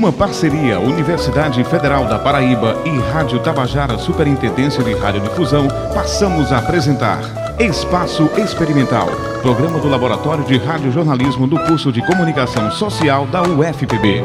Numa parceria Universidade Federal da Paraíba e Rádio Tabajara Superintendência de Radiodifusão, passamos a apresentar Espaço Experimental, programa do Laboratório de Radiojornalismo do curso de Comunicação Social da UFPB.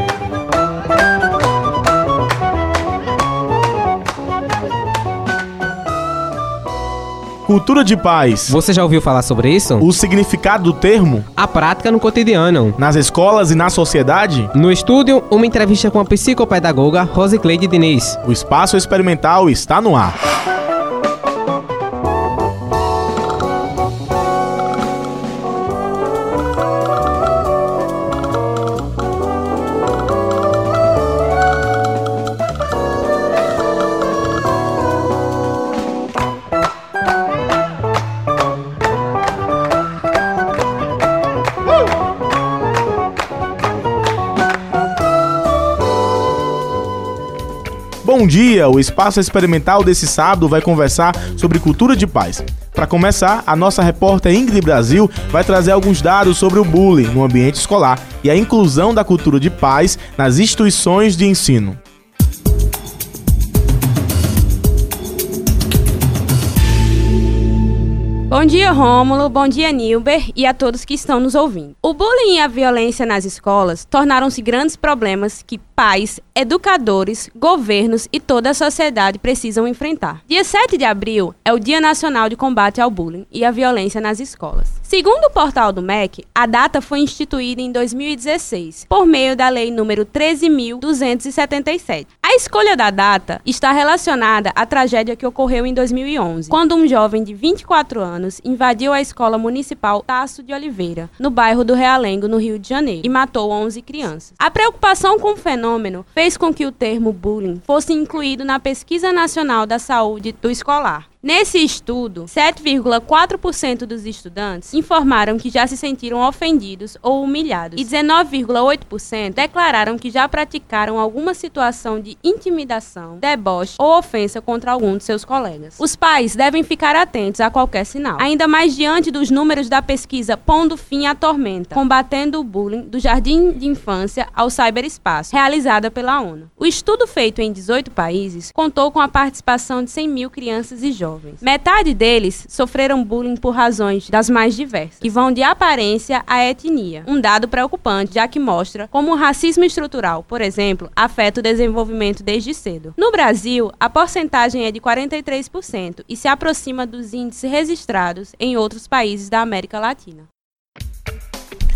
Cultura de paz. Você já ouviu falar sobre isso? O significado do termo? A prática no cotidiano. Nas escolas e na sociedade? No estúdio, uma entrevista com a psicopedagoga Rosicleide Diniz. O espaço experimental está no ar. Bom dia! O espaço experimental desse sábado vai conversar sobre cultura de paz. Para começar, a nossa repórter Ingrid Brasil vai trazer alguns dados sobre o bullying no ambiente escolar e a inclusão da cultura de paz nas instituições de ensino. Bom dia, Rômulo. Bom dia, Nilber e a todos que estão nos ouvindo. O bullying e a violência nas escolas tornaram-se grandes problemas que pais, educadores, governos e toda a sociedade precisam enfrentar. Dia 7 de abril é o Dia Nacional de Combate ao Bullying e à Violência nas Escolas. Segundo o portal do MEC, a data foi instituída em 2016, por meio da Lei número 13.277. A escolha da data está relacionada à tragédia que ocorreu em 2011, quando um jovem de 24 anos invadiu a escola municipal Tasso de Oliveira, no bairro do Realengo, no Rio de Janeiro, e matou 11 crianças. A preocupação com o fenômeno fez com que o termo bullying fosse incluído na Pesquisa Nacional da Saúde do Escolar. Nesse estudo, 7,4% dos estudantes informaram que já se sentiram ofendidos ou humilhados, e 19,8% declararam que já praticaram alguma situação de intimidação, deboche ou ofensa contra algum de seus colegas. Os pais devem ficar atentos a qualquer sinal, ainda mais diante dos números da pesquisa Pondo Fim à Tormenta, combatendo o bullying do jardim de infância ao cyberespaço, realizada pela ONU. O estudo feito em 18 países contou com a participação de 100 mil crianças e jovens jovens. Metade deles sofreram bullying por razões das mais diversas, que vão de aparência à etnia. Um dado preocupante, já que mostra como o racismo estrutural, por exemplo, afeta o desenvolvimento desde cedo. No Brasil, a porcentagem é de 43% e se aproxima dos índices registrados em outros países da América Latina.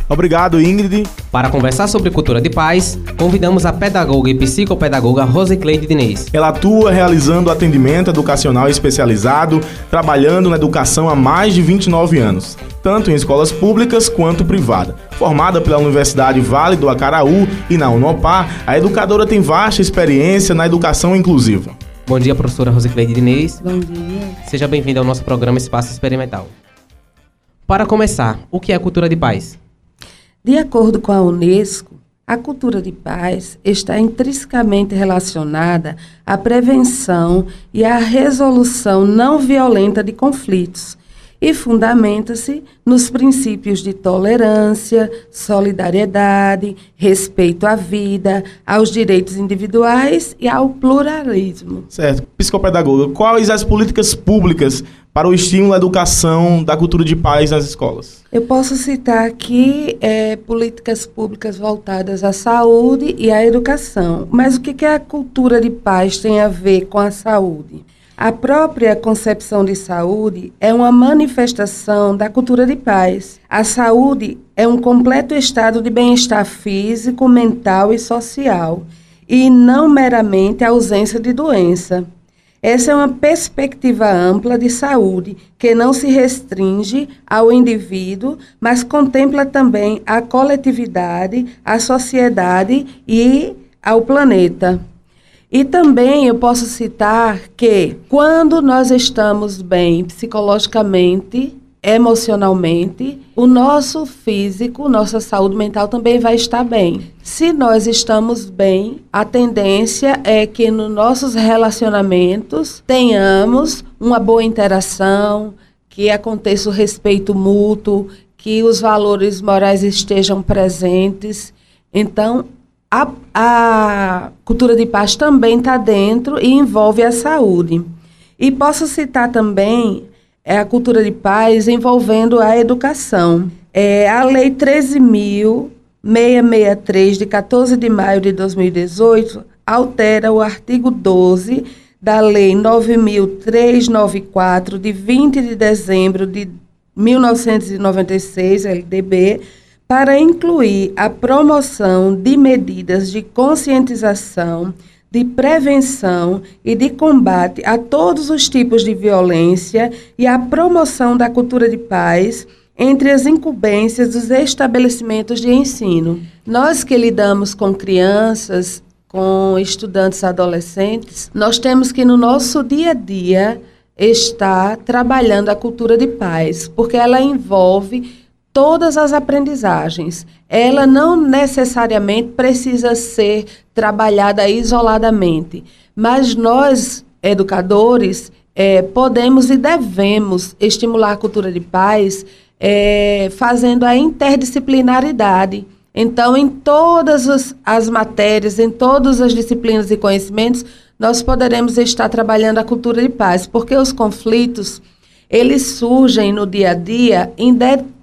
Obrigado, Ingrid. Para conversar sobre cultura de paz, convidamos a pedagoga e psicopedagoga Rosicleide Diniz. Ela atua realizando atendimento educacional especializado, trabalhando na educação há mais de 29 anos, tanto em escolas públicas quanto privada. Formada pela Universidade Vale do Acaraú e na Unopar, a educadora tem vasta experiência na educação inclusiva. Bom dia, professora Rosicleide Diniz. Bom dia. Seja bem-vinda ao nosso programa Espaço Experimental. Para começar, o que é cultura de paz? De acordo com a Unesco, a cultura de paz está intrinsecamente relacionada à prevenção e à resolução não violenta de conflitos e fundamenta-se nos princípios de tolerância, solidariedade, respeito à vida, aos direitos individuais e ao pluralismo. Certo. Psicopedagoga, quais as políticas públicas para o estímulo à educação da cultura de paz nas escolas? Eu posso citar aqui é, políticas públicas voltadas à saúde e à educação. Mas o que, que a cultura de paz tem a ver com a saúde? A própria concepção de saúde é uma manifestação da cultura de paz. A saúde é um completo estado de bem-estar físico, mental e social, e não meramente a ausência de doença. Essa é uma perspectiva ampla de saúde que não se restringe ao indivíduo, mas contempla também a coletividade, a sociedade e ao planeta. E também eu posso citar que quando nós estamos bem psicologicamente, emocionalmente, o nosso físico, nossa saúde mental também vai estar bem. Se nós estamos bem, a tendência é que nos nossos relacionamentos tenhamos uma boa interação, que aconteça o respeito mútuo, que os valores morais estejam presentes. Então, a, a cultura de paz também está dentro e envolve a saúde. E posso citar também é, a cultura de paz envolvendo a educação. É, a Lei 13.663, de 14 de maio de 2018, altera o artigo 12 da Lei 9.394, de 20 de dezembro de 1996, LDB, para incluir a promoção de medidas de conscientização, de prevenção e de combate a todos os tipos de violência e a promoção da cultura de paz entre as incumbências dos estabelecimentos de ensino. Nós que lidamos com crianças, com estudantes adolescentes, nós temos que no nosso dia a dia estar trabalhando a cultura de paz, porque ela envolve todas as aprendizagens. Ela não necessariamente precisa ser trabalhada isoladamente, mas nós, educadores, é, podemos e devemos estimular a cultura de paz é, fazendo a interdisciplinaridade. Então, em todas as, as matérias, em todas as disciplinas e conhecimentos, nós poderemos estar trabalhando a cultura de paz, porque os conflitos eles surgem no dia a dia,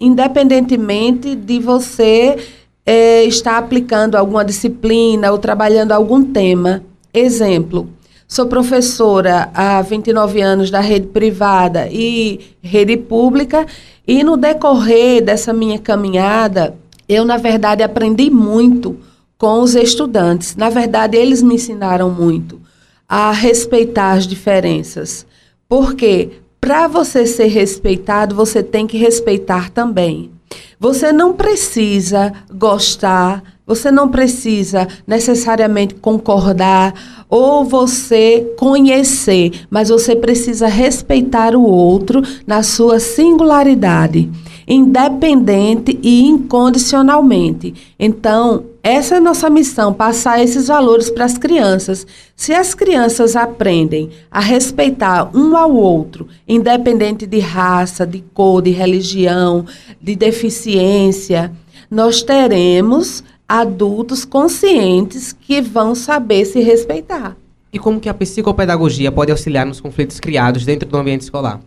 independentemente de você é, estar aplicando alguma disciplina ou trabalhando algum tema. Exemplo, sou professora há 29 anos da rede privada e rede pública, e no decorrer dessa minha caminhada, eu, na verdade, aprendi muito com os estudantes. Na verdade, eles me ensinaram muito a respeitar as diferenças. Por quê? Para você ser respeitado, você tem que respeitar também. Você não precisa gostar, você não precisa necessariamente concordar ou você conhecer, mas você precisa respeitar o outro na sua singularidade independente e incondicionalmente. Então, essa é nossa missão, passar esses valores para as crianças. Se as crianças aprendem a respeitar um ao outro, independente de raça, de cor, de religião, de deficiência, nós teremos adultos conscientes que vão saber se respeitar. E como que a psicopedagogia pode auxiliar nos conflitos criados dentro do ambiente escolar?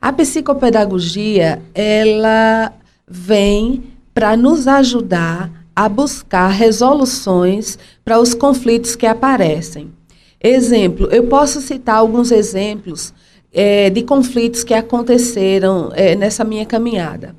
A psicopedagogia, ela vem para nos ajudar a buscar resoluções para os conflitos que aparecem. Exemplo, eu posso citar alguns exemplos é, de conflitos que aconteceram é, nessa minha caminhada.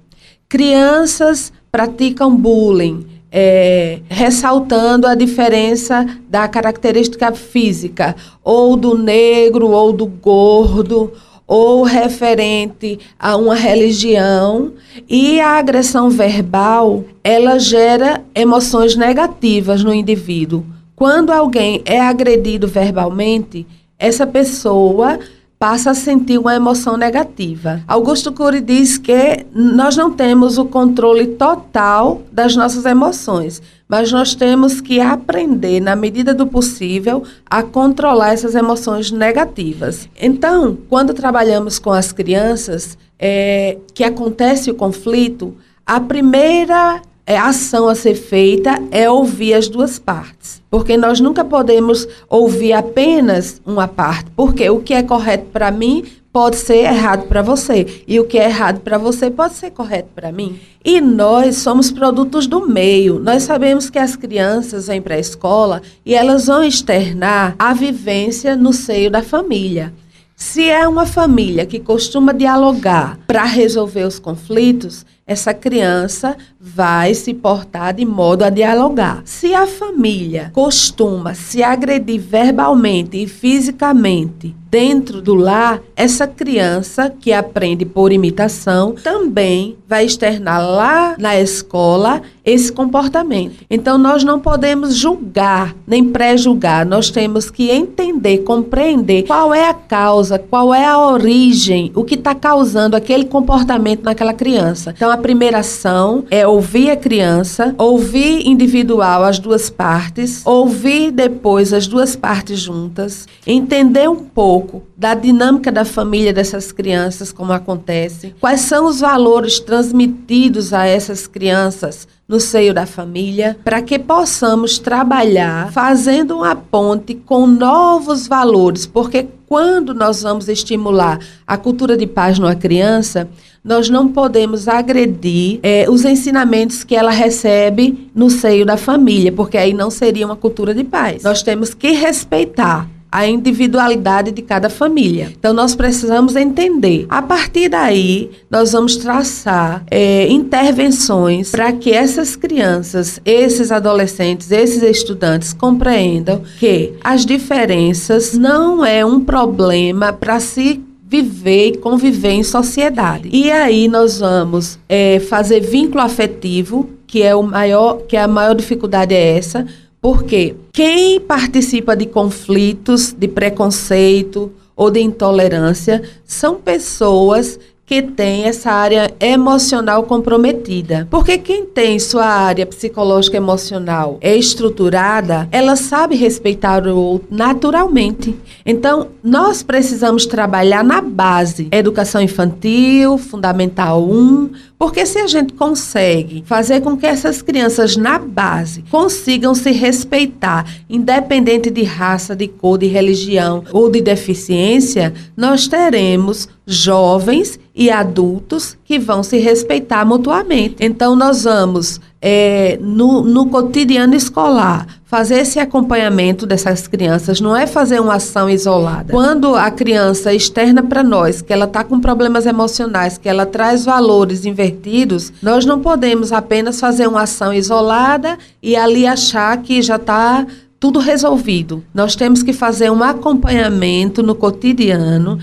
Crianças praticam bullying, é, ressaltando a diferença da característica física, ou do negro, ou do gordo, ou referente a uma religião e a agressão verbal, ela gera emoções negativas no indivíduo. Quando alguém é agredido verbalmente, essa pessoa passa a sentir uma emoção negativa. Augusto Cury diz que nós não temos o controle total das nossas emoções, mas nós temos que aprender, na medida do possível, a controlar essas emoções negativas. Então, quando trabalhamos com as crianças, é, que acontece o conflito, a primeira é, ação a ser feita é ouvir as duas partes. Porque nós nunca podemos ouvir apenas uma parte. Porque o que é correto para mim pode ser errado para você. E o que é errado para você pode ser correto para mim. E nós somos produtos do meio. Nós sabemos que as crianças vêm para a escola e elas vão externar a vivência no seio da família. Se é uma família que costuma dialogar para resolver os conflitos, essa criança vai se portar de modo a dialogar. Se a família costuma se agredir verbalmente e fisicamente dentro do lar, essa criança que aprende por imitação também vai externar lá na escola esse comportamento. Então nós não podemos julgar nem pré-julgar, nós temos que entender, compreender qual é a causa, qual é a origem, o que está causando aquele comportamento naquela criança. Então a primeira ação é ouvir a criança, ouvir individual as duas partes, ouvir depois as duas partes juntas, entender um pouco da dinâmica da família dessas crianças, como acontece, quais são os valores transmitidos a essas crianças no seio da família, para que possamos trabalhar fazendo uma ponte com novos valores, porque quando nós vamos estimular a cultura de paz numa criança, nós não podemos agredir é, os ensinamentos que ela recebe no seio da família, porque aí não seria uma cultura de paz. Nós temos que respeitar a individualidade de cada família. Então, nós precisamos entender. A partir daí, nós vamos traçar é, intervenções para que essas crianças, esses adolescentes, esses estudantes compreendam que as diferenças não é um problema para se viver e conviver em sociedade. E aí nós vamos é, fazer vínculo afetivo, que é o maior, que a maior dificuldade é essa, porque quem participa de conflitos, de preconceito ou de intolerância são pessoas que tem essa área emocional comprometida. Porque quem tem sua área psicológica emocional estruturada, ela sabe respeitar o outro naturalmente. Então, nós precisamos trabalhar na base, educação infantil, fundamental 1, porque se a gente consegue fazer com que essas crianças na base consigam se respeitar, independente de raça, de cor, de religião ou de deficiência, nós teremos jovens e adultos que vão se respeitar mutuamente. Então, nós vamos é, no, no cotidiano escolar, fazer esse acompanhamento dessas crianças não é fazer uma ação isolada. Quando a criança externa para nós que ela está com problemas emocionais, que ela traz valores invertidos, nós não podemos apenas fazer uma ação isolada e ali achar que já está tudo resolvido. Nós temos que fazer um acompanhamento no cotidiano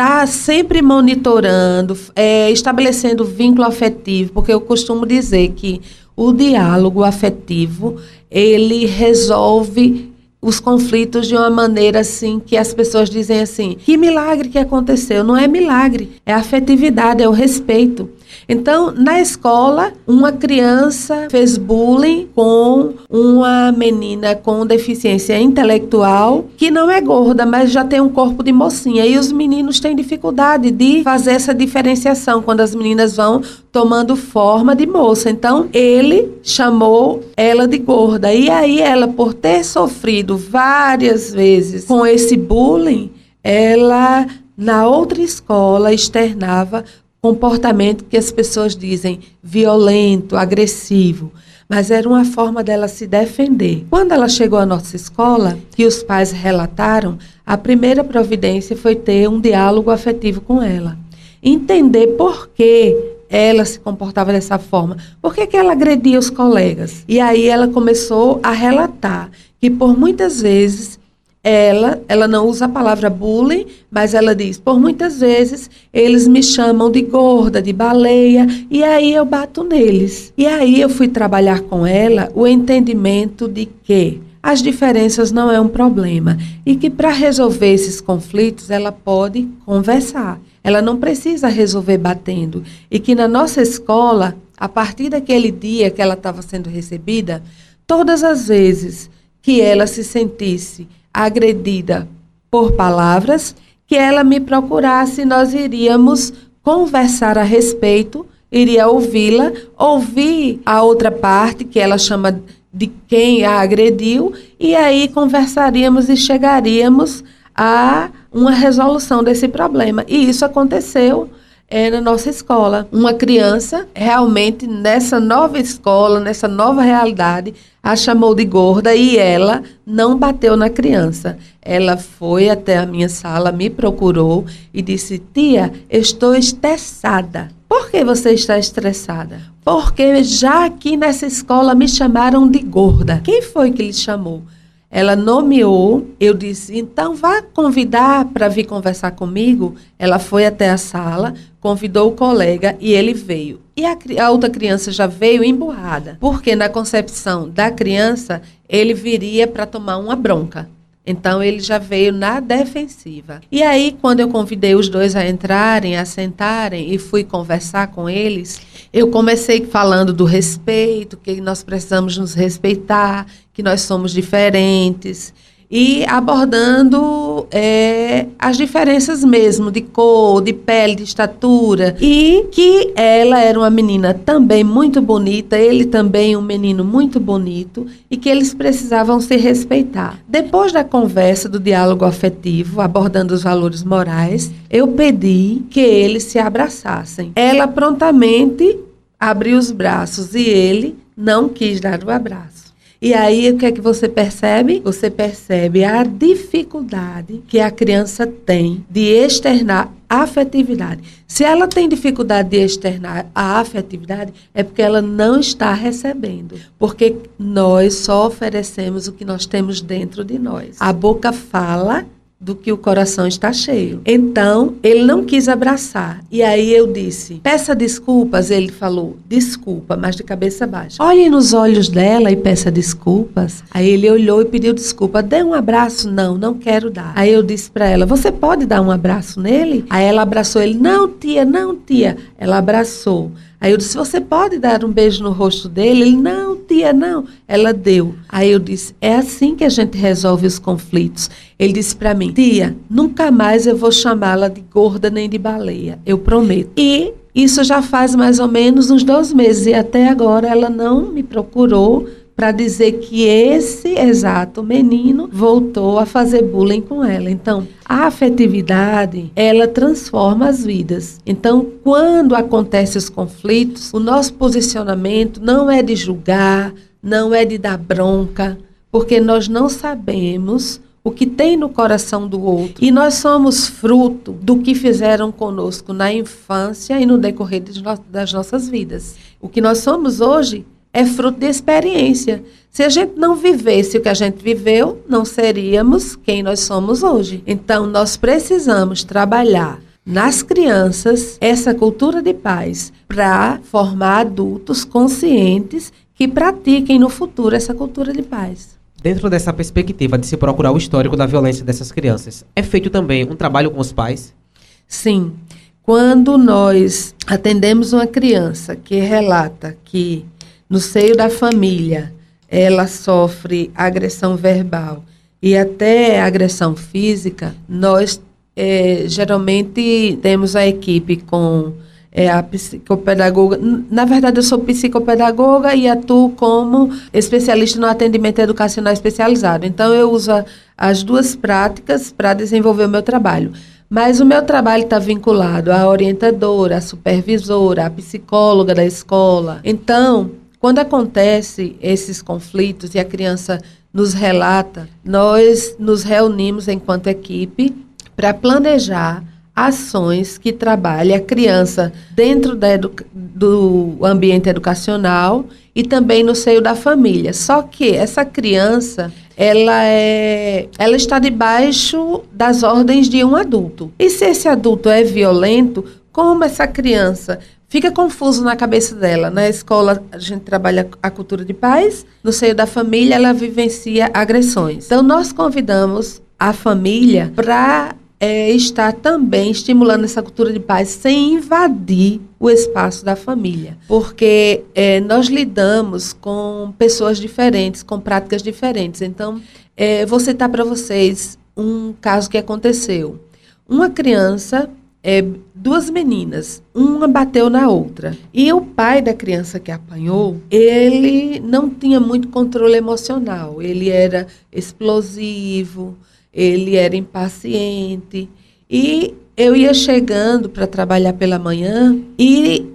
tá sempre monitorando, é, estabelecendo vínculo afetivo, porque eu costumo dizer que o diálogo afetivo, ele resolve os conflitos de uma maneira assim que as pessoas dizem assim: que milagre que aconteceu? Não é milagre, é afetividade, é o respeito. Então, na escola, uma criança fez bullying com uma menina com deficiência intelectual que não é gorda, mas já tem um corpo de mocinha. E os meninos têm dificuldade de fazer essa diferenciação quando as meninas vão tomando forma de moça. Então, ele chamou ela de gorda. E aí, ela, por ter sofrido várias vezes com esse bullying, ela na outra escola externava comportamento que as pessoas dizem violento, agressivo, mas era uma forma dela se defender. Quando ela chegou à nossa escola, que os pais relataram, a primeira providência foi ter um diálogo afetivo com ela. Entender por que ela se comportava dessa forma, por que, que ela agredia os colegas. E aí ela começou a relatar que por muitas vezes ela, ela não usa a palavra bullying, mas ela diz: por muitas vezes eles me chamam de gorda, de baleia, e aí eu bato neles. E aí eu fui trabalhar com ela o entendimento de que as diferenças não é um problema e que para resolver esses conflitos ela pode conversar. Ela não precisa resolver batendo e que na nossa escola, a partir daquele dia que ela estava sendo recebida, todas as vezes que ela se sentisse agredida por palavras, que ela me procurasse, nós iríamos conversar a respeito, iria ouvi-la, ouvir a outra parte, que ela chama de quem a agrediu, e aí conversaríamos e chegaríamos a uma resolução desse problema. E isso aconteceu é na nossa escola. Uma criança realmente nessa nova escola, nessa nova realidade, a chamou de gorda e ela não bateu na criança. Ela foi até a minha sala, me procurou e disse: Tia, estou estressada. Por que você está estressada? Porque já aqui nessa escola me chamaram de gorda. Quem foi que lhe chamou? Ela nomeou, eu disse, então vá convidar para vir conversar comigo. Ela foi até a sala, convidou o colega e ele veio. E a, a, outra criança já veio emburrada, porque na concepção da criança ele viria para tomar uma bronca. Então ele já veio na defensiva. E aí, quando eu convidei os dois a entrarem, a sentarem e fui conversar com eles, eu comecei falando do respeito, que nós precisamos nos respeitar, que nós somos diferentes. E abordando é, as diferenças mesmo de cor, de pele, de estatura. E que ela era uma menina também muito bonita, ele também um menino muito bonito, e que eles precisavam se respeitar. Depois da conversa, do diálogo afetivo, abordando os valores morais, eu pedi que eles se abraçassem. Ela prontamente abriu os braços e ele não quis dar o abraço. E aí o que é que você percebe? Você percebe a dificuldade que a criança tem de externar afetividade. Se ela tem dificuldade de externar a afetividade, é porque ela não está recebendo. Porque nós só oferecemos o que nós temos dentro de nós. A boca fala do que o coração está cheio. Então, ele não quis abraçar. E aí eu disse: peça desculpas. Ele falou: desculpa, mas de cabeça baixa. Olhe nos olhos dela e peça desculpas. Aí ele olhou e pediu desculpa. Dê um abraço? Não, não quero dar. Aí eu disse para ela: você pode dar um abraço nele? Aí ela abraçou ele: não, tia, não, tia. Ela abraçou. Aí eu disse: Você pode dar um beijo no rosto dele? Ele: Não, tia, não. Ela deu. Aí eu disse: É assim que a gente resolve os conflitos. Ele disse para mim: Tia, nunca mais eu vou chamá-la de gorda nem de baleia. Eu prometo. E isso já faz mais ou menos uns dois meses. E até agora ela não me procurou para dizer que esse exato menino voltou a fazer bullying com ela. Então, a afetividade, ela transforma as vidas. Então, quando acontecem os conflitos, o nosso posicionamento não é de julgar, não é de dar bronca, porque nós não sabemos o que tem no coração do outro. E nós somos fruto do que fizeram conosco na infância e no decorrer das nossas vidas. O que nós somos hoje é fruto de experiência. Se a gente não vivesse o que a gente viveu, não seríamos quem nós somos hoje. Então, nós precisamos trabalhar nas crianças essa cultura de paz para formar adultos conscientes que pratiquem no futuro essa cultura de paz. Dentro dessa perspectiva de se procurar o histórico da violência dessas crianças, é feito também um trabalho com os pais? Sim. Quando nós atendemos uma criança que relata que no seio da família ela sofre agressão verbal e até agressão física, nós é, geralmente temos a equipe com é, a psicopedagoga. Na verdade, eu sou psicopedagoga e atuo como especialista no atendimento educacional especializado. Então, eu uso as duas práticas para desenvolver o meu trabalho. Mas o meu trabalho está vinculado à orientadora, à supervisora, à psicóloga da escola. Então, quando acontece esses conflitos e a criança nos relata, nós nos reunimos enquanto equipe para planejar ações que trabalhem a criança dentro do ambiente educacional e também no seio da família. Só que essa criança, ela é, ela está debaixo das ordens de um adulto. E se esse adulto é violento, como essa criança fica confuso na cabeça dela. Na escola, a gente trabalha a cultura de paz, no seio da família, ela vivencia agressões. Então, nós convidamos a família para é, estar também estimulando essa cultura de paz sem invadir o espaço da família. Porque é, nós lidamos com pessoas diferentes, com práticas diferentes. Então, é, vou citar para vocês um caso que aconteceu. Uma criança é, duas meninas, uma bateu na outra. E o pai da criança que apanhou, ele não tinha muito controle emocional. Ele era explosivo, ele era impaciente. E eu ia chegando para trabalhar pela manhã e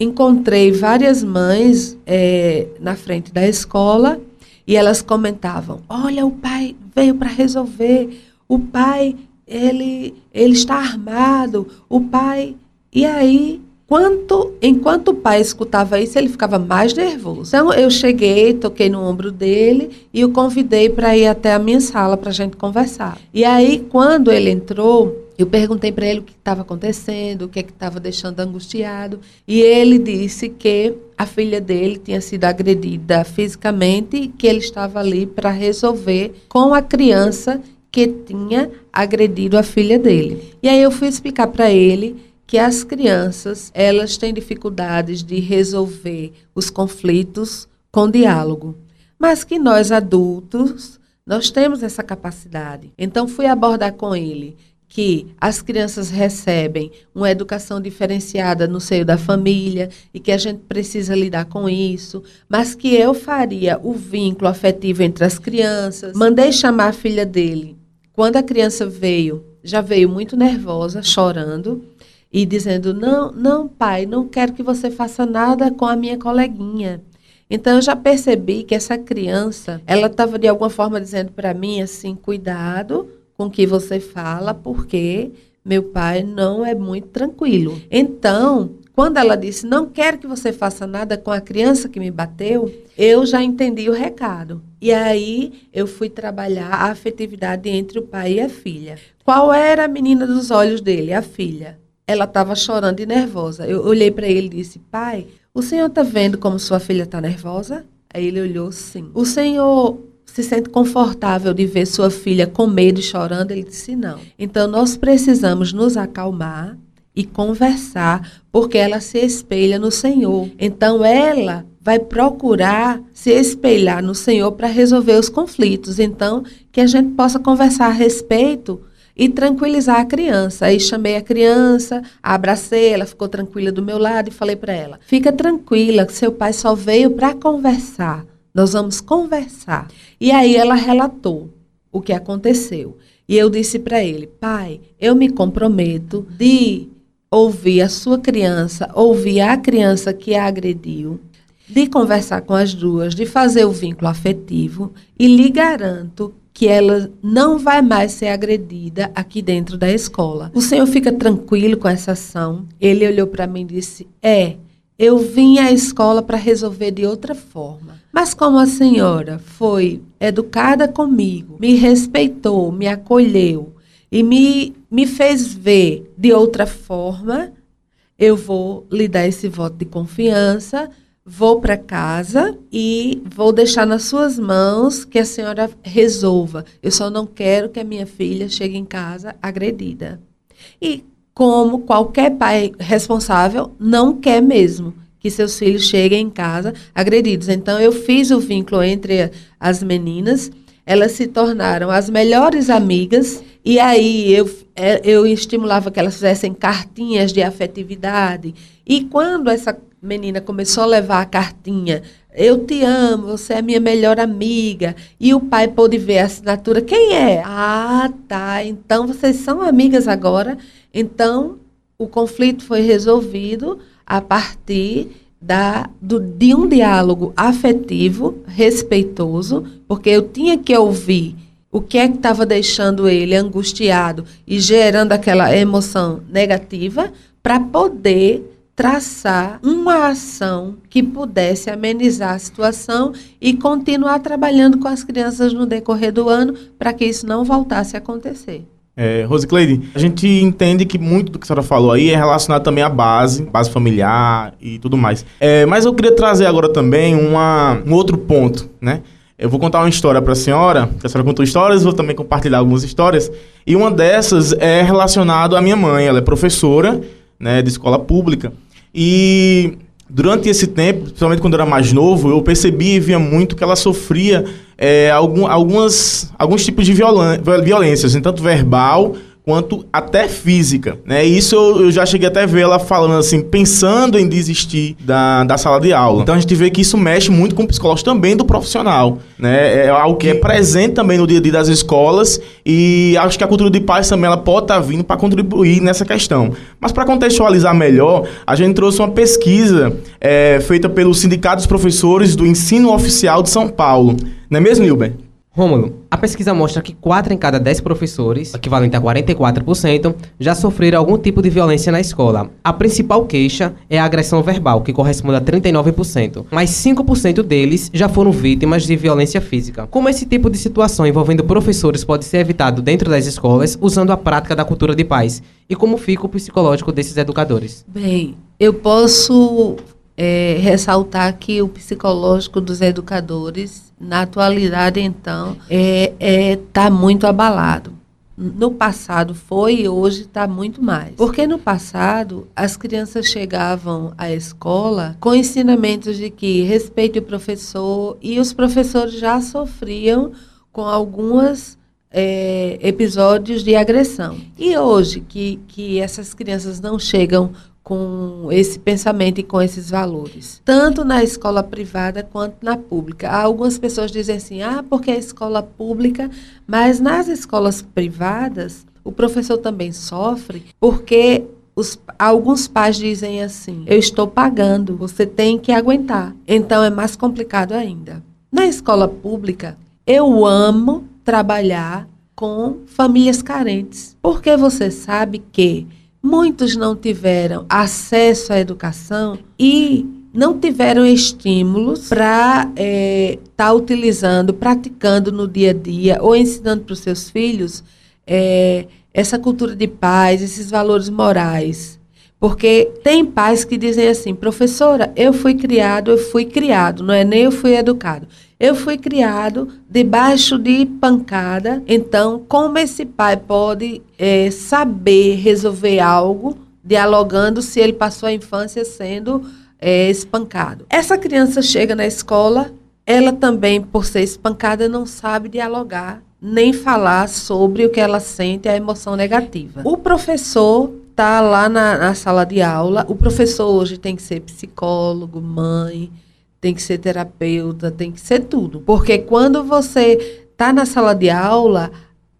encontrei várias mães é, na frente da escola e elas comentavam: Olha, o pai veio para resolver, o pai ele, ele está armado, o pai. E aí, quanto, enquanto o pai escutava isso, ele ficava mais nervoso. Então, eu cheguei, toquei no ombro dele e o convidei para ir até a minha sala para a gente conversar. E aí, quando ele entrou, eu perguntei para ele o que estava acontecendo, o que é estava deixando angustiado, e ele disse que a filha dele tinha sido agredida fisicamente e que ele estava ali para resolver com a criança que tinha agredido a filha dele. E aí eu fui explicar para ele que as crianças, elas têm dificuldades de resolver os conflitos com diálogo, mas que nós adultos Nós temos essa capacidade. Então, fui abordar com ele que as crianças recebem uma educação diferenciada no seio da família e que a gente precisa lidar com isso, mas que eu faria o vínculo afetivo entre as crianças. Mandei chamar a filha dele. Quando a criança veio, já veio muito nervosa, chorando e dizendo: "Não, não, pai, não quero que você faça nada com a minha coleguinha". Então eu já percebi que essa criança, ela estava de alguma forma dizendo para mim assim: "Cuidado, com que você fala, porque meu pai não é muito tranquilo. Então, quando ela disse, não quero que você faça nada com a criança que me bateu, eu já entendi o recado. E aí eu fui trabalhar a afetividade entre o pai e a filha. Qual era a menina dos olhos dele? A filha. Ela estava chorando e nervosa. Eu olhei para ele e disse, pai, o senhor está vendo como sua filha está nervosa? Aí ele olhou, sim. O senhor se sente confortável de ver sua filha com medo e chorando? Ele disse não. Então nós precisamos nos acalmar e conversar, porque ela se espelha no Senhor. Então ela vai procurar se espelhar no Senhor para resolver os conflitos. Então, que a gente possa conversar a respeito e tranquilizar a criança. Aí chamei a criança, abracei, ela ficou tranquila do meu lado e falei para ela: "Fica tranquila, seu pai só veio para conversar. Nós vamos conversar. E aí ela relatou o que aconteceu. E eu disse para ele: Pai, eu me comprometo de ouvir a sua criança, ouvir a criança que a agrediu, de conversar com as duas, de fazer o vínculo afetivo e lhe garanto que ela não vai mais ser agredida aqui dentro da escola. O senhor fica tranquilo com essa ação? Ele olhou para mim e disse: É, eu vim à escola para resolver de outra forma. Mas como a senhora foi educada comigo, me respeitou, me acolheu e me, me fez ver de outra forma, eu vou lhe dar esse voto de confiança, vou para casa e vou deixar nas suas mãos que a senhora resolva. Eu só não quero que a minha filha chegue em casa agredida. E como qualquer pai responsável não quer mesmo que seus filhos cheguem em casa agredidos. Então eu fiz o vínculo entre as meninas, elas se tornaram as melhores amigas e aí eu, é, eu estimulava que elas fizessem cartinhas de afetividade. E quando essa menina começou a levar a cartinha eu te amo, você é minha melhor amiga. E o pai pôde ver a assinatura. Quem é? Ah, tá. Então vocês são amigas agora. Então o conflito foi resolvido a partir da, do, de um diálogo afetivo, respeitoso, porque eu tinha que ouvir o que é que estava deixando ele angustiado e gerando aquela emoção negativa para poder traçar uma ação que pudesse amenizar a situação e continuar trabalhando com as crianças no decorrer do ano para que isso não voltasse a acontecer. É, Rosicleide, a gente entende que muito do que a senhora falou aí é relacionado também à base, base familiar e tudo mais. É, mas eu queria trazer agora também uma, um outro ponto, né? Eu vou contar uma história para a senhora, a senhora contou histórias, vou também compartilhar algumas histórias. E uma dessas é relacionada à minha mãe, ela é professora né, de escola pública. E durante esse tempo, principalmente quando eu era mais novo, eu percebi e via muito que ela sofria é, algum, algumas, alguns tipos de violências, tanto verbal quanto até física, né? Isso eu, eu já cheguei até ver ela falando assim, pensando em desistir da, da sala de aula. Então a gente vê que isso mexe muito com o psicológico também do profissional, né? É algo que é presente também no dia a dia das escolas e acho que a cultura de paz também ela pode estar tá vindo para contribuir nessa questão. Mas para contextualizar melhor, a gente trouxe uma pesquisa é, feita pelo Sindicato dos Professores do Ensino Oficial de São Paulo. Não é mesmo, Nilber? Rômulo, a pesquisa mostra que 4 em cada 10 professores, equivalente a 44%, já sofreram algum tipo de violência na escola. A principal queixa é a agressão verbal, que corresponde a 39%, mas 5% deles já foram vítimas de violência física. Como esse tipo de situação envolvendo professores pode ser evitado dentro das escolas usando a prática da cultura de paz? E como fica o psicológico desses educadores? Bem, eu posso é, ressaltar que o psicológico dos educadores, na atualidade, então, está é, é, tá muito abalado. No passado foi e hoje está muito mais. Porque no passado as crianças chegavam à escola com ensinamentos de que respeite o professor e os professores já sofriam com alguns é, episódios de agressão. E hoje, que, que essas crianças não chegam com esse pensamento e com esses valores, tanto na escola privada quanto na pública. Algumas pessoas dizem assim: ah, porque é escola pública, mas nas escolas privadas, o professor também sofre, porque os, alguns pais dizem assim: eu estou pagando, você tem que aguentar. Então é mais complicado ainda. Na escola pública, eu amo trabalhar com famílias carentes, porque você sabe que muitos não tiveram acesso à educação e não tiveram estímulos para estar é, tá utilizando, praticando no dia a dia ou ensinando para os seus filhos é, essa cultura de paz, esses valores morais. Porque tem pais que dizem assim, professora, eu fui criado, eu fui criado, não é nem eu fui educado. Eu fui criado debaixo de pancada, então como esse pai pode é, saber resolver algo dialogando se ele passou a infância sendo é, espancado? Essa criança chega na escola, ela também, por ser espancada, não sabe dialogar nem falar sobre o que ela sente, a emoção negativa. O professor está lá na, na, sala de aula. O professor hoje tem que ser psicólogo, mãe, tem que ser terapeuta, tem que ser tudo. Porque quando você está na sala de aula,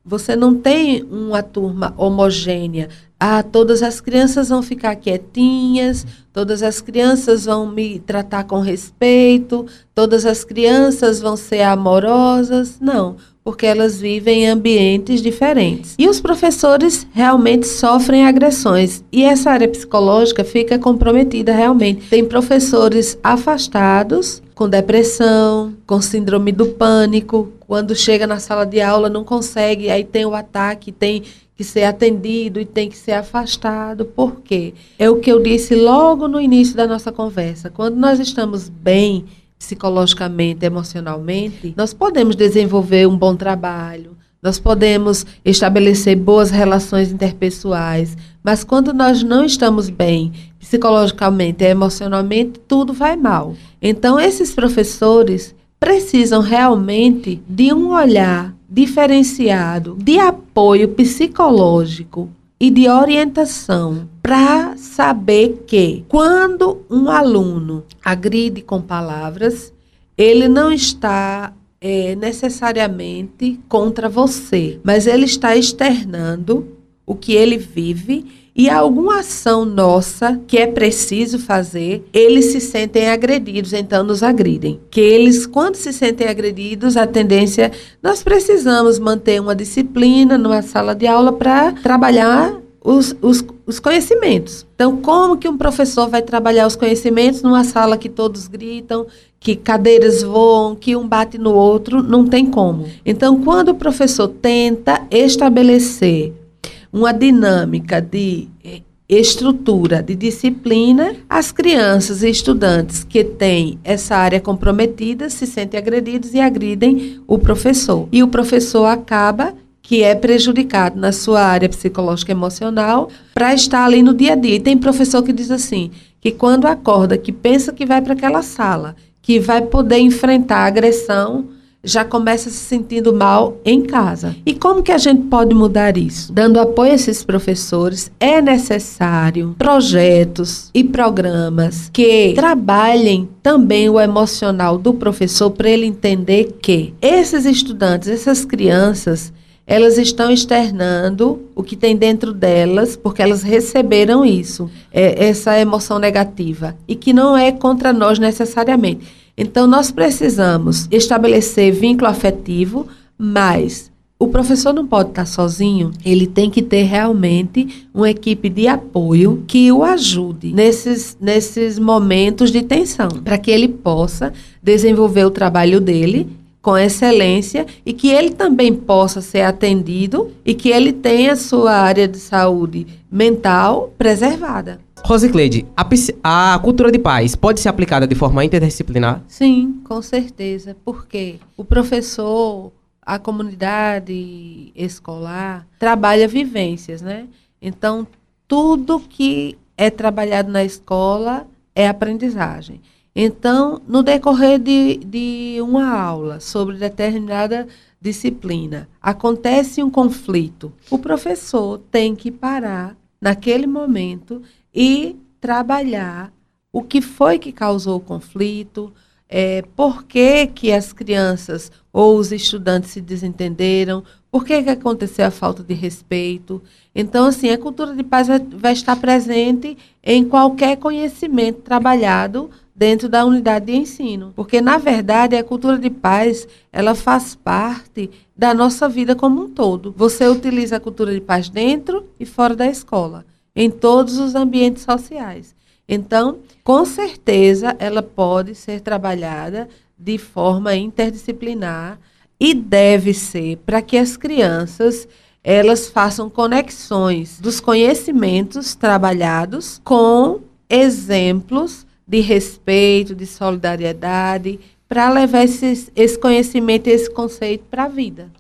você não tem uma turma homogênea. Ah, todas as crianças vão ficar quietinhas, todas as crianças vão me tratar com respeito, todas as crianças vão ser amorosas. Não porque elas vivem em ambientes diferentes. E os professores realmente sofrem agressões. E essa área psicológica fica comprometida realmente. Tem professores afastados, com depressão, com síndrome do pânico. Quando chega na sala de aula, não consegue, aí tem o ataque, tem que ser atendido e tem que ser afastado. Por quê? É o que eu disse logo no início da nossa conversa. Quando nós estamos bem, psicologicamente, emocionalmente, nós podemos desenvolver um bom trabalho, nós podemos estabelecer boas relações interpessoais, mas quando nós não estamos bem psicologicamente e emocionalmente, tudo vai mal. Então, esses professores precisam realmente de um olhar diferenciado, de apoio psicológico e de orientação para saber que quando um aluno agride com palavras, ele não está é, necessariamente contra você, mas ele está externando o que ele vive e alguma ação nossa que é preciso fazer, eles se sentem agredidos, então nos agridem. Que eles, quando se sentem agredidos, a tendência, nós precisamos manter uma disciplina numa sala de aula para trabalhar os, os, os, conhecimentos. Então, como que um professor vai trabalhar os conhecimentos numa sala que todos gritam, que cadeiras voam, que um bate no outro? Não tem como. Então, quando o professor tenta estabelecer uma dinâmica de eh, estrutura de disciplina, as crianças e estudantes que têm essa área comprometida se sentem agredidos e agridem o professor. E o professor acaba que é prejudicado na sua área psicológica e emocional para estar ali no dia a dia. E tem professor que diz assim, que quando acorda, que pensa que vai para aquela sala, que vai poder enfrentar a agressão, já começa se sentindo mal em casa. E como que a gente pode mudar isso? Dando apoio a esses professores, é necessário projetos e programas que trabalhem também o emocional do professor para ele entender que esses estudantes, essas crianças, elas estão externando o que tem dentro delas, porque elas receberam isso, é, essa emoção negativa, e que não é contra nós necessariamente. Então, nós precisamos estabelecer vínculo afetivo, mas o professor não pode estar sozinho, ele tem que ter realmente uma equipe de apoio que o ajude nesses, nesses momentos de tensão, para que ele possa desenvolver o trabalho dele com excelência e que ele também possa ser atendido e que ele tenha sua área de saúde mental preservada. Rosicleide, a, a cultura de paz pode ser aplicada de forma interdisciplinar? Sim, com certeza. Porque o professor, a comunidade escolar, trabalha vivências, né? Então, tudo que é trabalhado na escola é aprendizagem. Então, no decorrer de, de uma aula sobre determinada disciplina, acontece um conflito, o professor tem que parar naquele momento e trabalhar o que foi que causou o conflito, é, por que, que as crianças ou os estudantes se desentenderam, por que, que aconteceu a falta de respeito. Então, assim, a cultura de paz vai, estar presente em qualquer conhecimento trabalhado dentro da unidade de ensino. Porque, na verdade, a cultura de paz, ela faz parte da nossa vida como um todo. Você utiliza a cultura de paz dentro e fora da escola, em todos os ambientes sociais. Então, com certeza, ela pode ser trabalhada de forma interdisciplinar e deve ser para que as crianças elas façam conexões dos conhecimentos trabalhados com exemplos de respeito, de solidariedade, para levar esse, esse conhecimento esse conceito para a vida.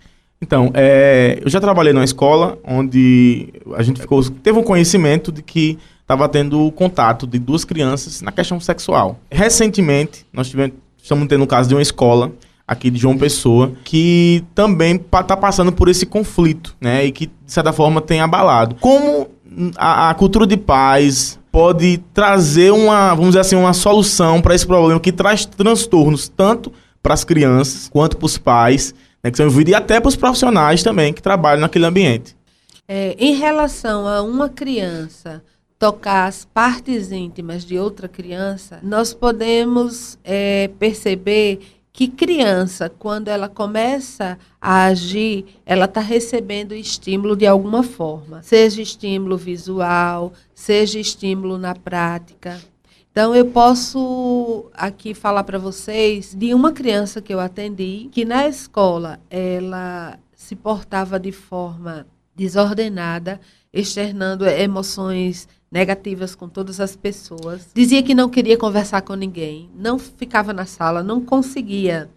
Então, é, eu já trabalhei numa escola onde a gente ficou, teve um conhecimento de que estava tendo contato de duas crianças na questão sexual. Recentemente, nós tivemos, estamos tendo o caso de uma escola aqui de João Pessoa que também está passando por esse conflito, né? E que, de certa forma, tem abalado. Como a, a cultura de paz pode trazer uma, vamos dizer assim, uma solução para esse problema que traz transtornos tanto para as crianças quanto para os pais, né, que são envolvidos, e até para os profissionais também que trabalham naquele ambiente. É, em relação a uma criança tocar as partes íntimas de outra criança, nós podemos é, perceber que criança, quando ela começa a agir, ela está recebendo estímulo de alguma forma, seja estímulo visual, seja estímulo na prática. Então, eu posso aqui falar para vocês de uma criança que eu atendi, que na escola ela se portava de forma desordenada, externando emoções negativas com todas as pessoas. Dizia que não queria conversar com ninguém, não ficava na sala, não conseguia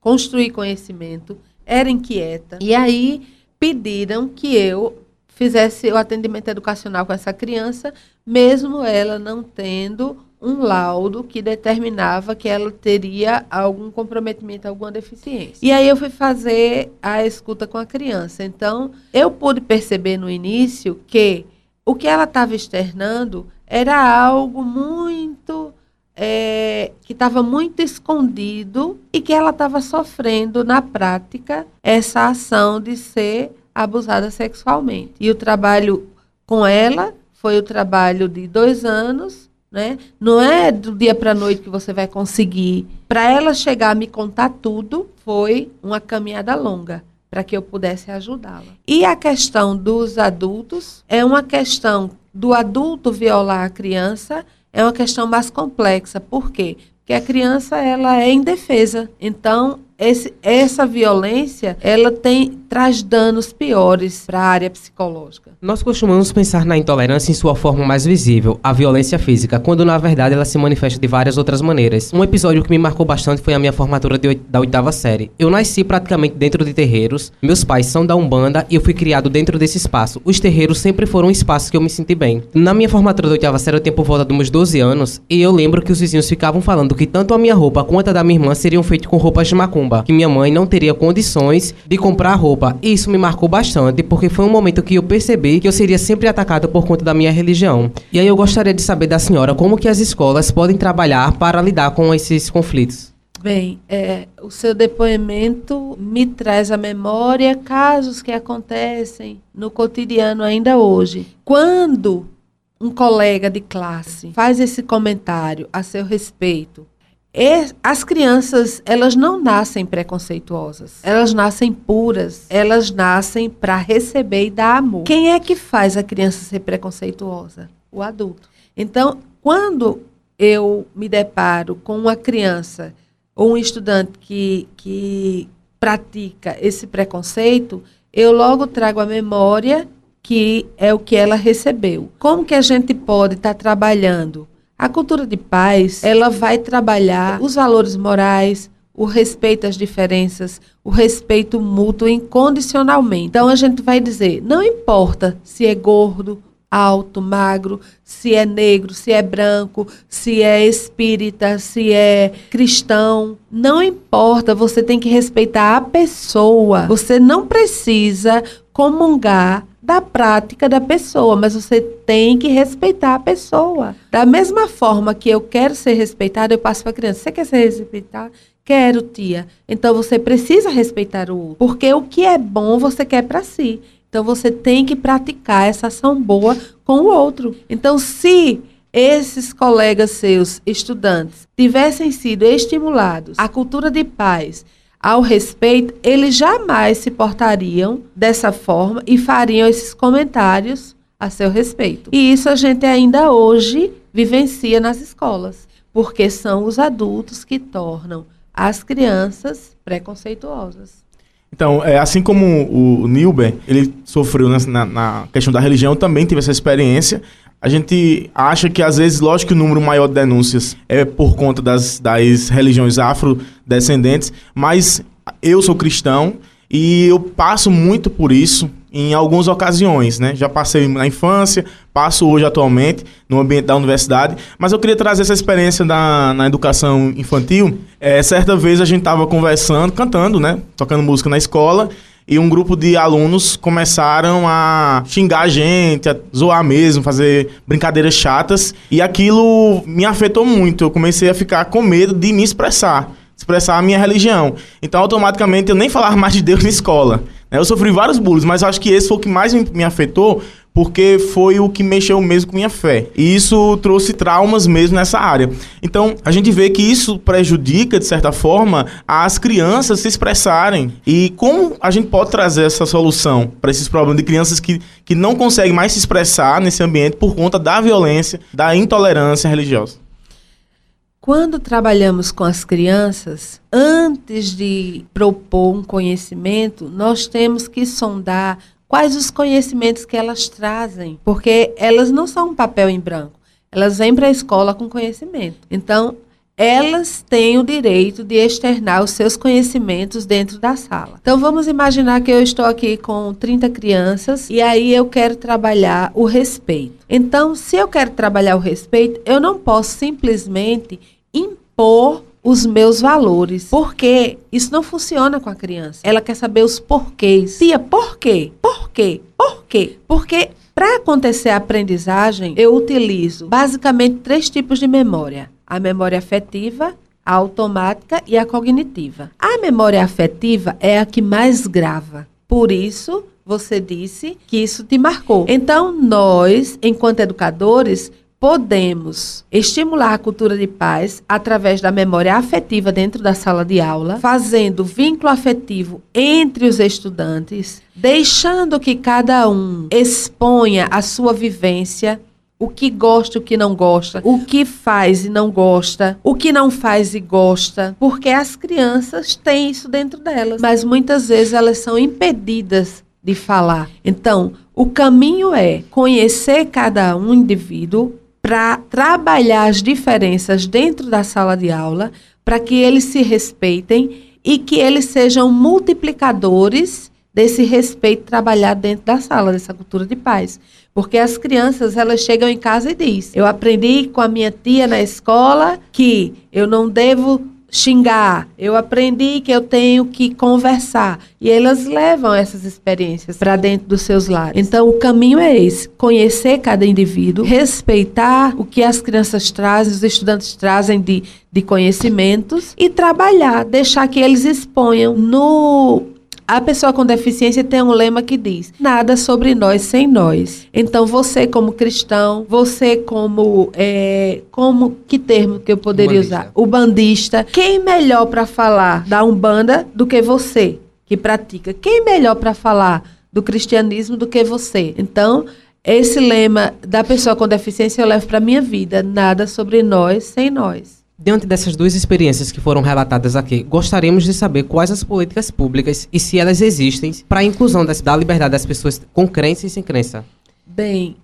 construir conhecimento, era inquieta. E aí pediram que eu fizesse o atendimento educacional com essa criança, mesmo ela não tendo um laudo que determinava que ela teria algum comprometimento, alguma deficiência. E aí eu fui fazer a escuta com a criança. Então, eu pude perceber no início que o que ela estava externando era algo muito é, que estava muito escondido e que ela estava sofrendo na prática essa ação de ser abusada sexualmente. E o trabalho com ela foi o trabalho de dois anos, né? Não é do dia para a noite que você vai conseguir. Para ela chegar a me contar tudo, foi uma caminhada longa para que eu pudesse ajudá-la. E a questão dos adultos é uma questão do adulto violar a criança, é uma questão mais complexa. Por quê? Porque a criança ela é indefesa. Então, esse, essa violência ela tem traz danos piores para a área psicológica. Nós costumamos pensar na intolerância em sua forma mais visível, a violência física, quando na verdade ela se manifesta de várias outras maneiras. Um episódio que me marcou bastante foi a minha formatura de, da oitava série. Eu nasci praticamente dentro de terreiros, meus pais são da Umbanda e eu fui criado dentro desse espaço. Os terreiros sempre foram um espaço que eu me senti bem. Na minha formatura da oitava série eu tinha por volta de uns 12 anos e eu lembro que os vizinhos ficavam falando que tanto a minha roupa quanto a da minha irmã seriam feitas com roupas de macumba que minha mãe não teria condições de comprar roupa. E isso me marcou bastante, porque foi um momento que eu percebi que eu seria sempre atacada por conta da minha religião. E aí eu gostaria de saber da senhora como que as escolas podem trabalhar para lidar com esses conflitos. Bem, é, o seu depoimento me traz à memória casos que acontecem no cotidiano ainda hoje. Quando um colega de classe faz esse comentário a seu respeito, as crianças, elas não nascem preconceituosas. Elas nascem puras. Elas nascem para receber e dar amor. Quem é que faz a criança ser preconceituosa? O adulto. Então, quando eu me deparo com uma criança ou um estudante que, que pratica esse preconceito, eu logo trago a memória que é o que ela recebeu. Como que a gente pode estar tá trabalhando a cultura de paz, ela vai trabalhar os valores morais, o respeito às diferenças, o respeito mútuo incondicionalmente. Então a gente vai dizer, não importa se é gordo, alto, magro, se é negro, se é branco, se é espírita, se é cristão. Não importa, você tem que respeitar a pessoa. Você não precisa comungar da prática da pessoa, mas você tem que respeitar a pessoa. Da mesma forma que eu quero ser respeitada, eu passo para a criança: você quer ser respeitada? Quero, tia. Então você precisa respeitar o outro, porque o que é bom você quer para si. Então você tem que praticar essa ação boa com o outro. Então, se esses colegas seus, estudantes, tivessem sido estimulados à cultura de paz, ao respeito, eles jamais se portariam dessa forma e fariam esses comentários a seu respeito. E isso a gente ainda hoje vivencia nas escolas, porque são os adultos que tornam as crianças preconceituosas. Então, é, assim como o, Nilber, ele sofreu na, na, questão da religião, também teve essa experiência. A gente acha que, às vezes, lógico que o número maior de denúncias é por conta das, das religiões afrodescendentes, mas eu sou cristão e eu passo muito por isso em algumas ocasiões, né? Já passei na infância, passo hoje atualmente no ambiente da universidade, mas eu queria trazer essa experiência da, na educação infantil. É, certa vez a gente estava conversando, cantando, né? Tocando música na escola e um grupo de alunos começaram a xingar a gente, a zoar mesmo, fazer brincadeiras chatas e aquilo me afetou muito. Eu comecei a ficar com medo de me expressar expressar a minha religião. Então, automaticamente, eu nem falava mais de Deus na escola. Né? Eu sofri vários bullying, mas acho que esse foi o que mais me afetou, porque foi o que mexeu mesmo com minha fé. E isso trouxe traumas mesmo nessa área. Então, a gente vê que isso prejudica, de certa forma, as crianças se expressarem. E como a gente pode trazer essa solução para esses problemas de crianças que, que não conseguem mais se expressar nesse ambiente por conta da violência, da intolerância religiosa? Quando trabalhamos com as crianças, antes de propor um conhecimento, nós temos que sondar quais os conhecimentos que elas trazem, porque elas não são um papel em branco. Elas vêm para a escola com conhecimento. Então, elas têm o direito de externar os seus conhecimentos dentro da sala. Então vamos imaginar que eu estou aqui com 30 crianças e aí eu quero trabalhar o respeito. Então, se eu quero trabalhar o respeito, eu não posso simplesmente impor os meus valores. Porque isso não funciona com a criança. Ela quer saber os porquês. Tia, por quê? Por quê? Por quê? Porque para acontecer a aprendizagem, eu utilizo basicamente três tipos de memória: a memória afetiva, a automática e a cognitiva. A memória afetiva é a que mais grava. Por isso, você disse que isso te marcou. Então, nós, enquanto educadores, podemos estimular a cultura de paz através da memória afetiva dentro da sala de aula, fazendo vínculo afetivo entre os estudantes, deixando que cada um exponha a sua vivência o que gosta, o que não gosta, o que faz e não gosta, o que não faz e gosta, porque as crianças têm isso dentro delas, mas muitas vezes elas são impedidas de falar. Então, o caminho é conhecer cada um indivíduo, para trabalhar as diferenças dentro da sala de aula, para que eles se respeitem e que eles sejam multiplicadores desse respeito trabalhado dentro da sala, dessa cultura de paz. Porque as crianças, elas chegam em casa e dizem: Eu aprendi com a minha tia na escola que eu não devo xingar, eu aprendi que eu tenho que conversar. E elas levam essas experiências para dentro dos seus lares. Então, o caminho é esse: conhecer cada indivíduo, respeitar o que as crianças trazem, os estudantes trazem de, de conhecimentos e trabalhar, deixar que eles exponham no a pessoa com deficiência tem um lema que diz: nada sobre nós sem nós. Então, você como cristão, você como é, como que termo que eu poderia usar? O bandista. Quem melhor para falar da umbanda do que você que pratica? Quem melhor para falar do cristianismo do que você? Então, esse lema da pessoa com deficiência eu levo para minha vida: nada sobre nós sem nós. Diante dessas duas experiências que foram relatadas aqui, gostaríamos de saber quais as políticas públicas e se elas existem para a inclusão da liberdade das pessoas com crença e sem crença. Bem,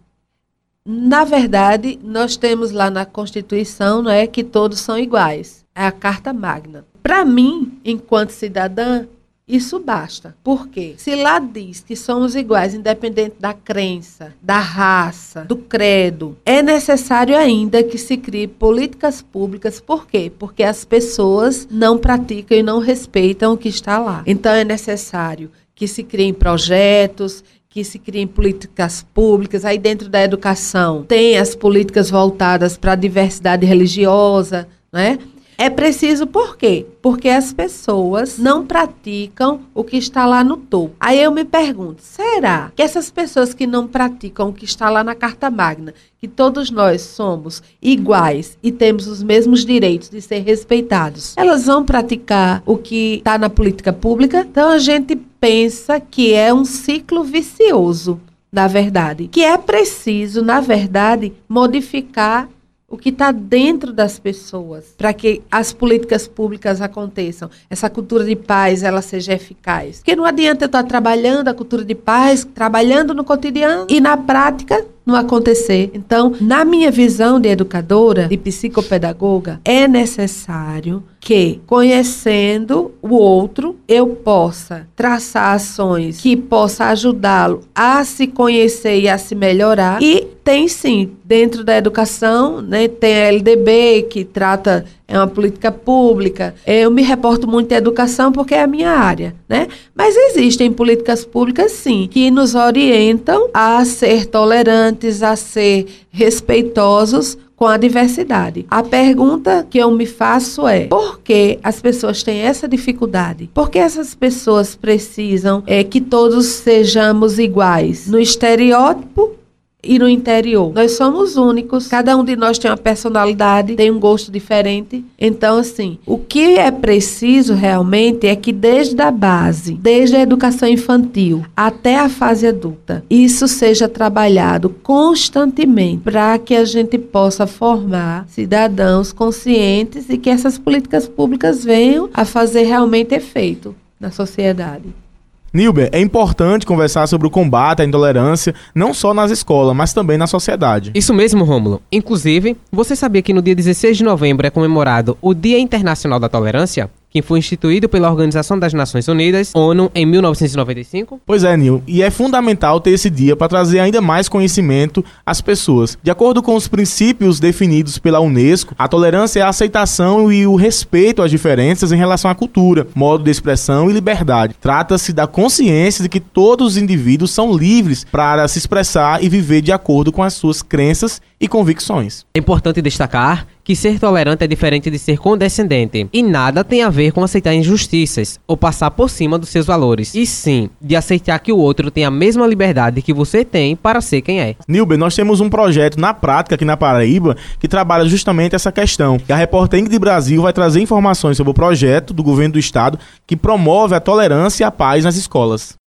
na verdade, nós temos lá na Constituição não é, que todos são iguais. É a Carta Magna. Para mim, enquanto cidadã, Isso basta. Por quê? Se lá diz que somos iguais, independente da crença, da raça, do credo, é necessário ainda que se crie políticas públicas. Por quê? Porque as pessoas não praticam e não respeitam o que está lá. Então é necessário que se criem projetos, que se criem políticas públicas. Aí dentro da educação tem as políticas voltadas para a diversidade religiosa, né? É preciso por quê? Porque as pessoas não praticam o que está lá no topo. Aí eu me pergunto, será que essas pessoas que não praticam o que está lá na Carta Magna, que todos nós somos iguais e temos os mesmos direitos de ser respeitados, elas vão praticar o que está na política pública? Então a gente pensa que é um ciclo vicioso, na verdade, que é preciso, na verdade, modificar o que está dentro das pessoas para que as políticas públicas aconteçam, essa cultura de paz ela seja eficaz. Porque não adianta eu estar trabalhando a cultura de paz, trabalhando no cotidiano e na prática não acontecer. Então, na minha visão de educadora, de psicopedagoga, é necessário que, conhecendo o outro, eu possa traçar ações que possa ajudá-lo a se conhecer e a se melhorar. E tem sim, dentro da educação, né, tem a LDB que trata é uma política pública. Eu me reporto muito à educação porque é a minha área, né? Mas existem políticas públicas, sim, que nos orientam a ser tolerantes, a ser respeitosos com a diversidade. A pergunta que eu me faço é: por que as pessoas têm essa dificuldade? Por que essas pessoas precisam é, que todos sejamos iguais? No estereótipo e no interior. Nós somos únicos, cada um de nós tem uma personalidade, tem um gosto diferente. Então, assim, o que é preciso realmente é que desde a base, desde a educação infantil até a fase adulta, isso seja trabalhado constantemente para que a gente possa formar cidadãos conscientes e que essas políticas públicas venham a fazer realmente efeito na sociedade. Nilber, é importante conversar sobre o combate à intolerância, não só nas escolas, mas também na sociedade. Isso mesmo, Rômulo. Inclusive, você sabia que no dia 16 de novembro é comemorado o Dia Internacional da Tolerância? Que foi instituído pela Organização das Nações Unidas, ONU, em 1995? Pois é, Nil, e é fundamental ter esse dia para trazer ainda mais conhecimento às pessoas. De acordo com os princípios definidos pela Unesco, a tolerância é a aceitação e o respeito às diferenças em relação à cultura, modo de expressão e liberdade. Trata-se da consciência de que todos os indivíduos são livres para se expressar e viver de acordo com as suas crenças e convicções. É importante destacar que ser tolerante é diferente de ser condescendente e nada tem a ver com aceitar injustiças ou passar por cima dos seus valores, e sim de aceitar que o outro tem a mesma liberdade que você tem para ser quem é. Nilber, nós temos um projeto na prática aqui na Paraíba que trabalha justamente essa questão. E a repórter Ingrid Brasil vai trazer informações sobre o projeto do governo do estado que promove a tolerância e a paz nas escolas.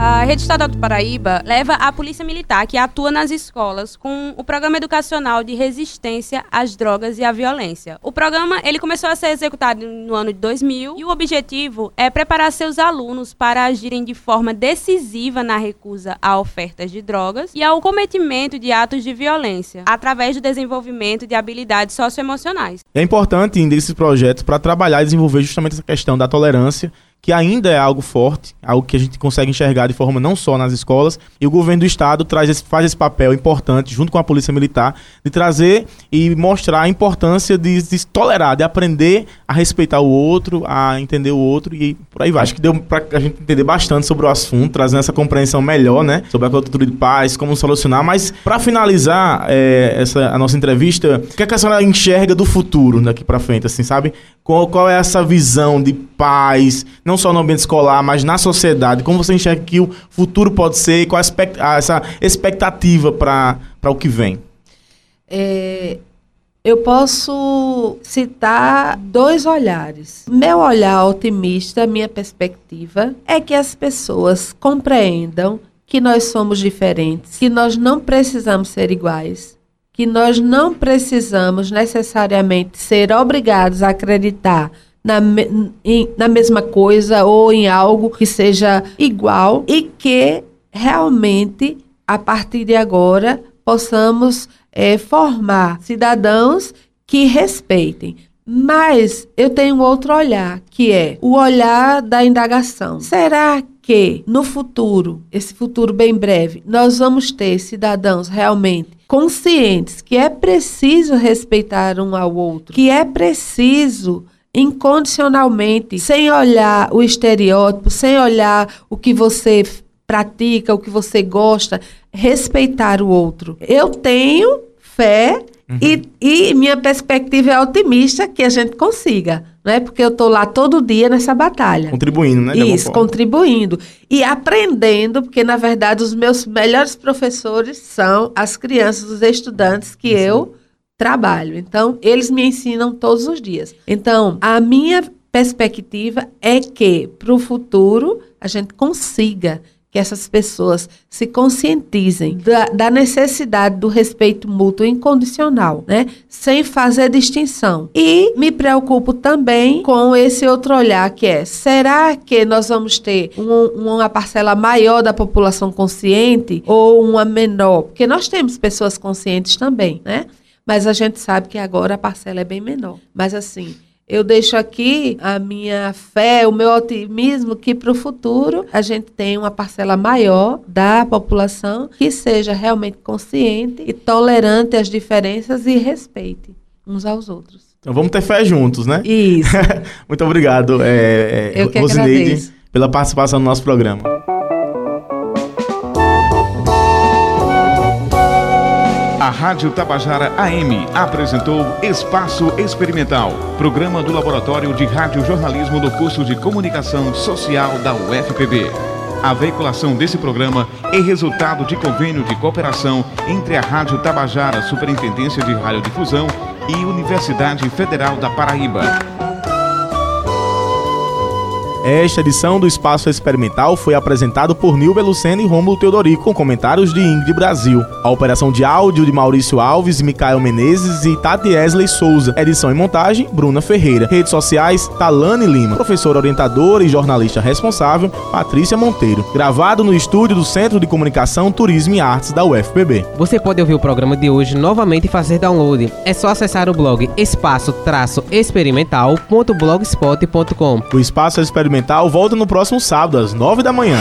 A Rede Estadual do Paraíba leva a Polícia Militar, que atua nas escolas, com o Programa Educacional de Resistência às Drogas e à Violência. O programa ele começou a ser executado no ano de 2000 e o objetivo é preparar seus alunos para agirem de forma decisiva na recusa a ofertas de drogas e ao cometimento de atos de violência, através do desenvolvimento de habilidades socioemocionais. É importante ainda esses projetos para trabalhar e desenvolver justamente essa questão da tolerância que ainda é algo forte, algo que a gente consegue enxergar de forma não só nas escolas, e o governo do estado traz esse, faz esse papel importante, junto com a polícia militar, de trazer e mostrar a importância de, de tolerar, de aprender a respeitar o outro, a entender o outro e por aí vai. Acho que deu para a gente entender bastante sobre o assunto, trazendo essa compreensão melhor, né, sobre a cultura de paz, como solucionar, mas para finalizar é, essa a nossa entrevista, o que, é que a senhora enxerga do futuro daqui para frente, assim, sabe? Qual, qual é essa visão de paz, não só no ambiente escolar, mas na sociedade? Como você enxerga que o futuro pode ser e qual a essa expectativa para o que vem? É, eu posso citar dois olhares. Meu olhar otimista, minha perspectiva, é que as pessoas compreendam que nós somos diferentes, que nós não precisamos ser iguais, que nós não precisamos necessariamente ser obrigados a acreditar na, em, na mesma coisa ou em algo que seja igual e que realmente, a partir de agora, possamos é, formar cidadãos que respeitem. Mas eu tenho outro olhar, que é o olhar da indagação. Será que no futuro, esse futuro bem breve, nós vamos ter cidadãos realmente conscientes que é preciso respeitar um ao outro, que é preciso incondicionalmente, sem olhar o estereótipo, sem olhar o que você pratica, o que você gosta, respeitar o outro. Eu tenho fé Uhum. E, e, minha perspectiva é otimista que a gente consiga, né? Porque eu estou lá todo dia nessa batalha. Contribuindo, né? Isso, contribuindo. E aprendendo, porque na verdade os meus melhores professores são as crianças, os estudantes que eu trabalho. Então, eles me ensinam todos os dias. Então, a minha perspectiva é que para o futuro a gente consiga que essas pessoas se conscientizem da, da, necessidade do respeito mútuo incondicional, né? Sem fazer distinção. E me preocupo também com esse outro olhar que é: será que nós vamos ter um, uma parcela maior da população consciente ou uma menor? Porque nós temos pessoas conscientes também, né? Mas a gente sabe que agora a parcela é bem menor. Mas assim, eu deixo aqui a minha fé, o meu otimismo que para o futuro a gente tenha uma parcela maior da população que seja realmente consciente e tolerante às diferenças e respeite uns aos outros. Então vamos ter fé juntos, né? Isso. Muito obrigado, é, é, Rosineide, pela participação no nosso programa. A Rádio Tabajara AM apresentou Espaço Experimental, programa do Laboratório de Rádio Jornalismo do curso de Comunicação Social da UFPB. A veiculação desse programa é resultado de convênio de cooperação entre a Rádio Tabajara Superintendência de Radiodifusão e Universidade Federal da Paraíba. Esta edição do Espaço Experimental foi apresentado por Nilber Lucena e Rômulo Teodorico, com comentários de Ingrid Brasil. A operação de áudio de Maurício Alves, Micael Menezes e Tati Esley Souza. Edição e montagem, Bruna Ferreira. Redes sociais, Talane Lima. Professora orientadora e jornalista responsável, Patrícia Monteiro. Gravado no estúdio do Centro de Comunicação, Turismo e Artes da UFPB. Você pode ouvir o programa de hoje novamente e fazer download. É só acessar o blog espaço-experimental.blogspot.com. O Espaço Experimental volta no próximo sábado, às 9 da manhã.